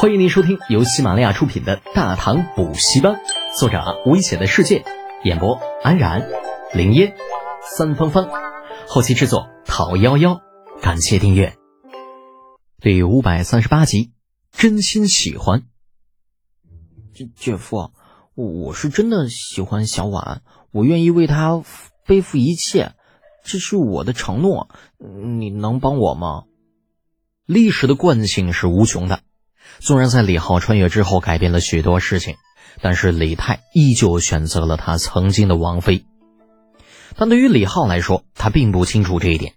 欢迎您收听由喜马拉雅出品的《大唐补习班》，作者危险的世界，演播安然、林烟、三芳芳，后期制作陶幺幺。感谢订阅。第五百三十八集，真心喜欢。姐姐夫，我是真的喜欢小婉，我愿意为她背负一切，这是我的承诺，你能帮我吗？历史的惯性是无穷的。纵然在李浩穿越之后改变了许多事情，但是李泰依旧选择了他曾经的王妃。但对于李浩来说，他并不清楚这一点。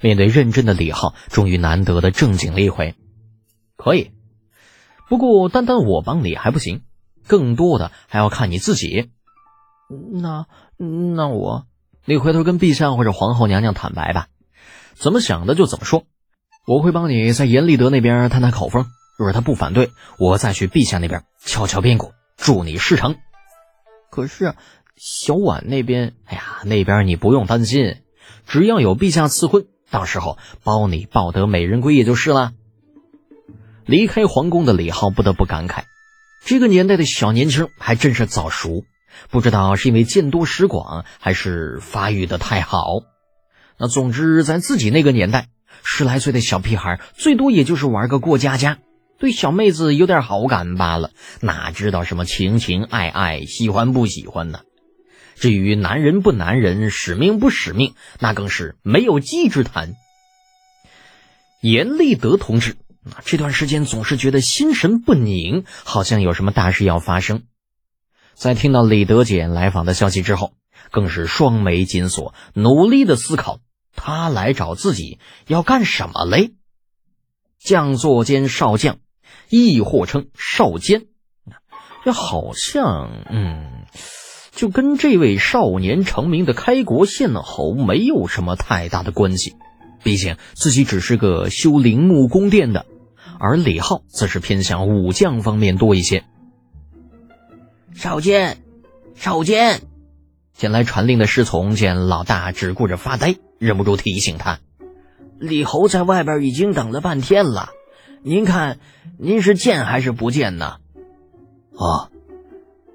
面对认真的李浩，终于难得的正经了一回。可以，不过单单我帮你还不行，更多的还要看你自己。那那我，你回头跟陛下或者皇后娘娘坦白吧，怎么想的就怎么说。我会帮你在严立德那边探探口风。若是他不反对，我再去陛下那边敲敲边鼓，助你事成。可是小婉那边，哎呀，那边你不用担心，只要有陛下赐婚，到时候包你抱得美人归也就是了。离开皇宫的李浩不得不感慨，这个年代的小年轻还真是早熟，不知道是因为见多识广，还是发育的太好。那总之，在自己那个年代，十来岁的小屁孩最多也就是玩个过家家。对小妹子有点好感罢了，哪知道什么情情爱爱、喜欢不喜欢呢？至于男人不男人、使命不使命，那更是没有稽之谈。严立德同志，这段时间总是觉得心神不宁，好像有什么大事要发生。在听到李德简来访的消息之后，更是双眉紧锁，努力的思考他来找自己要干什么嘞？将座兼少将。亦或称少监，这好像，嗯，就跟这位少年成名的开国县侯没有什么太大的关系。毕竟自己只是个修陵墓宫殿的，而李浩则是偏向武将方面多一些。少监，少监，前来传令的侍从见老大只顾着发呆，忍不住提醒他：“李侯在外边已经等了半天了。”您看，您是见还是不见呢？哦，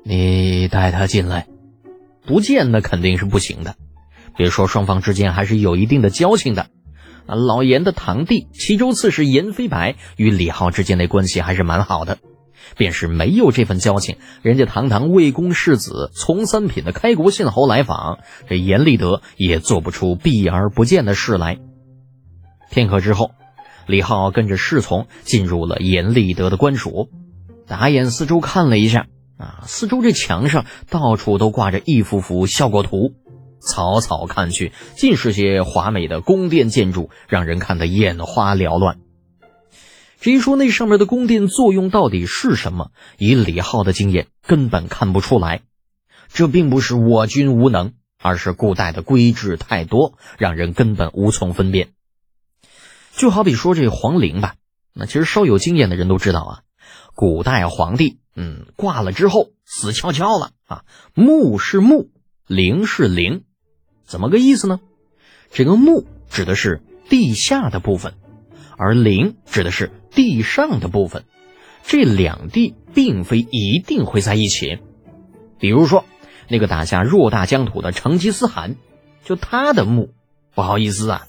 你带他进来。不见那肯定是不行的。别说双方之间还是有一定的交情的。啊，老严的堂弟齐州刺史严飞白与李浩之间的关系还是蛮好的。便是没有这份交情，人家堂堂魏公世子、从三品的开国信侯来访，这严立德也做不出避而不见的事来。片刻之后。李浩跟着侍从进入了严立德的官署，打眼四周看了一下，啊，四周这墙上到处都挂着一幅幅效果图，草草看去，尽是些华美的宫殿建筑，让人看得眼花缭乱。至于说那上面的宫殿作用到底是什么，以李浩的经验根本看不出来。这并不是我军无能，而是古代的规制太多，让人根本无从分辨。就好比说这皇陵吧，那其实稍有经验的人都知道啊，古代皇帝，嗯，挂了之后死翘翘了啊。墓是墓，陵是陵，怎么个意思呢？这个墓指的是地下的部分，而陵指的是地上的部分，这两地并非一定会在一起。比如说那个打下偌大疆土的成吉思汗，就他的墓，不好意思啊，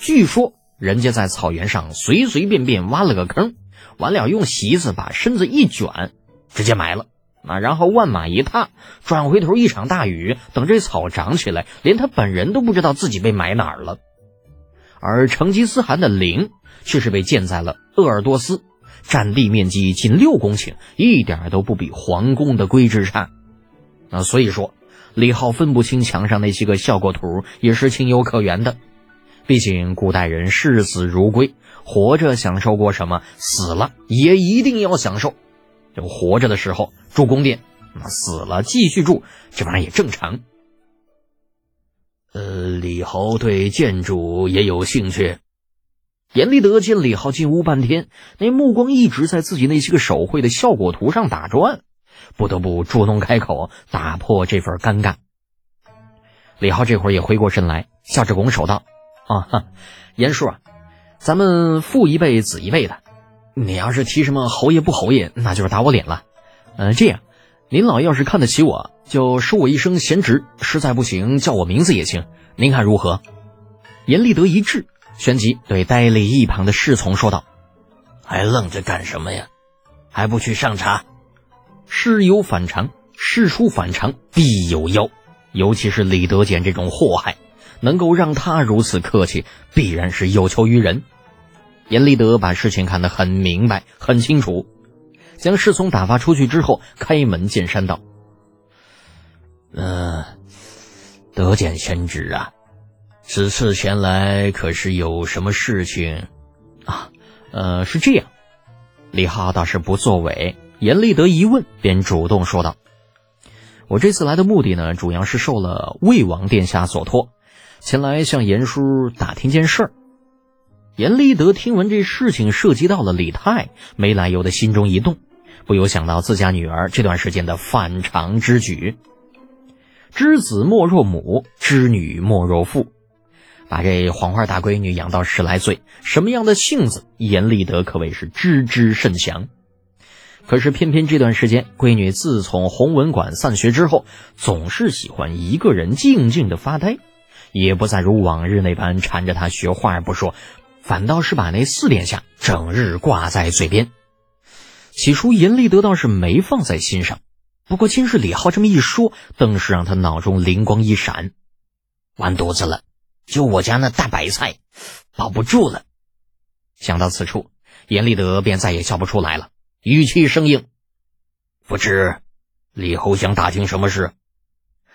据说。人家在草原上随随便便挖了个坑，完了用席子把身子一卷，直接埋了啊！然后万马一踏，转回头一场大雨，等这草长起来，连他本人都不知道自己被埋哪儿了。而成吉思汗的陵却是被建在了鄂尔多斯，占地面积近六公顷，一点都不比皇宫的规制差。啊，所以说李浩分不清墙上那些个效果图，也是情有可原的。毕竟古代人视死如归，活着享受过什么，死了也一定要享受。就活着的时候住宫殿，那死了继续住，这玩意儿也正常。呃，李侯对建筑也有兴趣。严立德见李浩进屋半天，那目光一直在自己那些个手绘的效果图上打转，不得不主动开口打破这份尴尬。李浩这会儿也回过神来，笑着拱手道。啊哈，严叔啊，咱们父一辈子一辈的，你要是提什么侯爷不侯爷，那就是打我脸了。嗯，这样，您老要是看得起我，就收我一声贤侄；实在不行，叫我名字也行。您看如何？严立德一滞，旋即对呆立一旁的侍从说道：“还愣着干什么呀？还不去上茶？事有反常，事出反常必有妖。尤其是李德俭这种祸害，能够让他如此客气，必然是有求于人。”严立德把事情看得很明白、很清楚，将侍从打发出去之后，开门见山道：“嗯，德简贤侄啊，此次前来可是有什么事情？啊，呃，是这样。”李浩倒是不作为，严立德一问，便主动说道：“我这次来的目的呢，主要是受了魏王殿下所托，前来向严叔打听件事儿。”严立德听闻这事情涉及到了李泰，没来由的心中一动，不由想到自家女儿这段时间的反常之举。知子莫若母，知女莫若父，把这黄花大闺女养到十来岁，什么样的性子，严立德可谓是知之甚详。可是偏偏这段时间，闺女自从弘文馆散学之后，总是喜欢一个人静静的发呆，也不再如往日那般缠着他学画不说。反倒是把那四殿下整日挂在嘴边。起初严立德倒是没放在心上，不过今日李浩这么一说，更是让他脑中灵光一闪，完犊子了！就我家那大白菜，保不住了。想到此处，严立德便再也笑不出来了，语气生硬：“不知李侯想打听什么事？”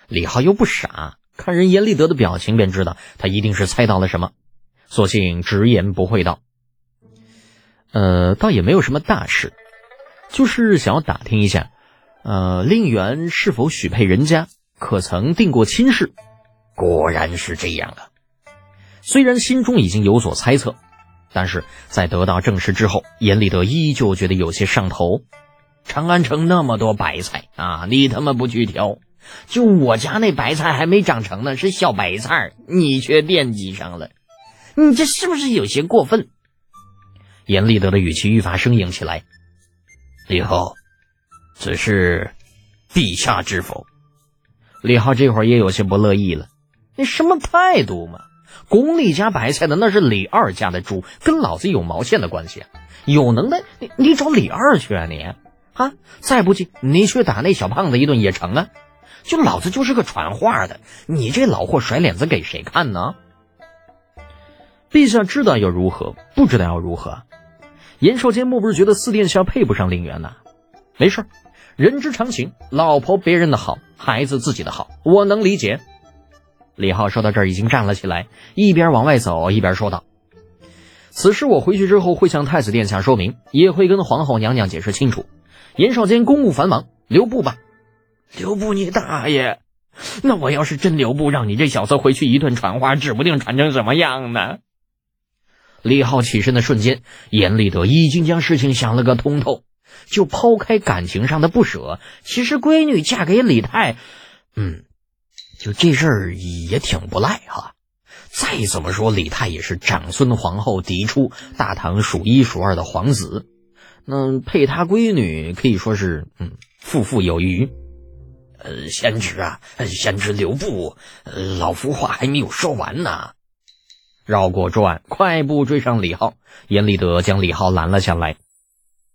李浩又不傻，看人严立德的表情，便知道他一定是猜到了什么。索性直言不讳道：“呃，倒也没有什么大事，就是想要打听一下，呃，令媛是否许配人家，可曾定过亲事？果然是这样啊！虽然心中已经有所猜测，但是在得到证实之后，严立德依旧觉得有些上头。长安城那么多白菜啊，你他妈不去挑，就我家那白菜还没长成呢，是小白菜，你却惦记上了。”你这是不是有些过分？严立德的语气愈发生硬起来。李浩，此事陛下知否？李浩这会儿也有些不乐意了。你什么态度嘛？宫里家白菜的那是李二家的猪，跟老子有毛线的关系啊？有能耐你你找李二去啊你啊！再不济你去打那小胖子一顿也成啊！就老子就是个传话的，你这老货甩脸子给谁看呢？陛下知道要如何，不知道要如何。严少坚莫不是觉得四殿下配不上令媛呐？没事人之常情，老婆别人的好，孩子自己的好，我能理解。李浩说到这儿已经站了起来，一边往外走一边说道：“此事我回去之后会向太子殿下说明，也会跟皇后娘娘解释清楚。严少坚公务繁忙，留步吧。留步你大爷！那我要是真留步，让你这小子回去一顿传话，指不定传成什么样呢？”李浩起身的瞬间，严立德已经将事情想了个通透。就抛开感情上的不舍，其实闺女嫁给李泰，嗯，就这事儿也挺不赖哈。再怎么说，李泰也是长孙皇后嫡出，大唐数一数二的皇子，那配他闺女可以说是嗯，富富有余。呃，贤侄啊，贤侄留步，老夫话还没有说完呢。绕过转快步追上李浩。严立德将李浩拦了下来。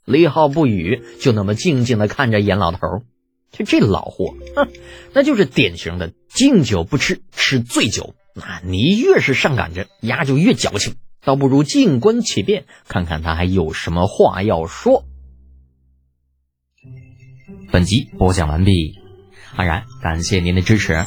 李浩不语，就那么静静的看着严老头。就这老货，哼，那就是典型的敬酒不吃吃醉酒。那你越是上赶着，牙就越矫情。倒不如静观其变，看看他还有什么话要说。本集播讲完毕，当然感谢您的支持。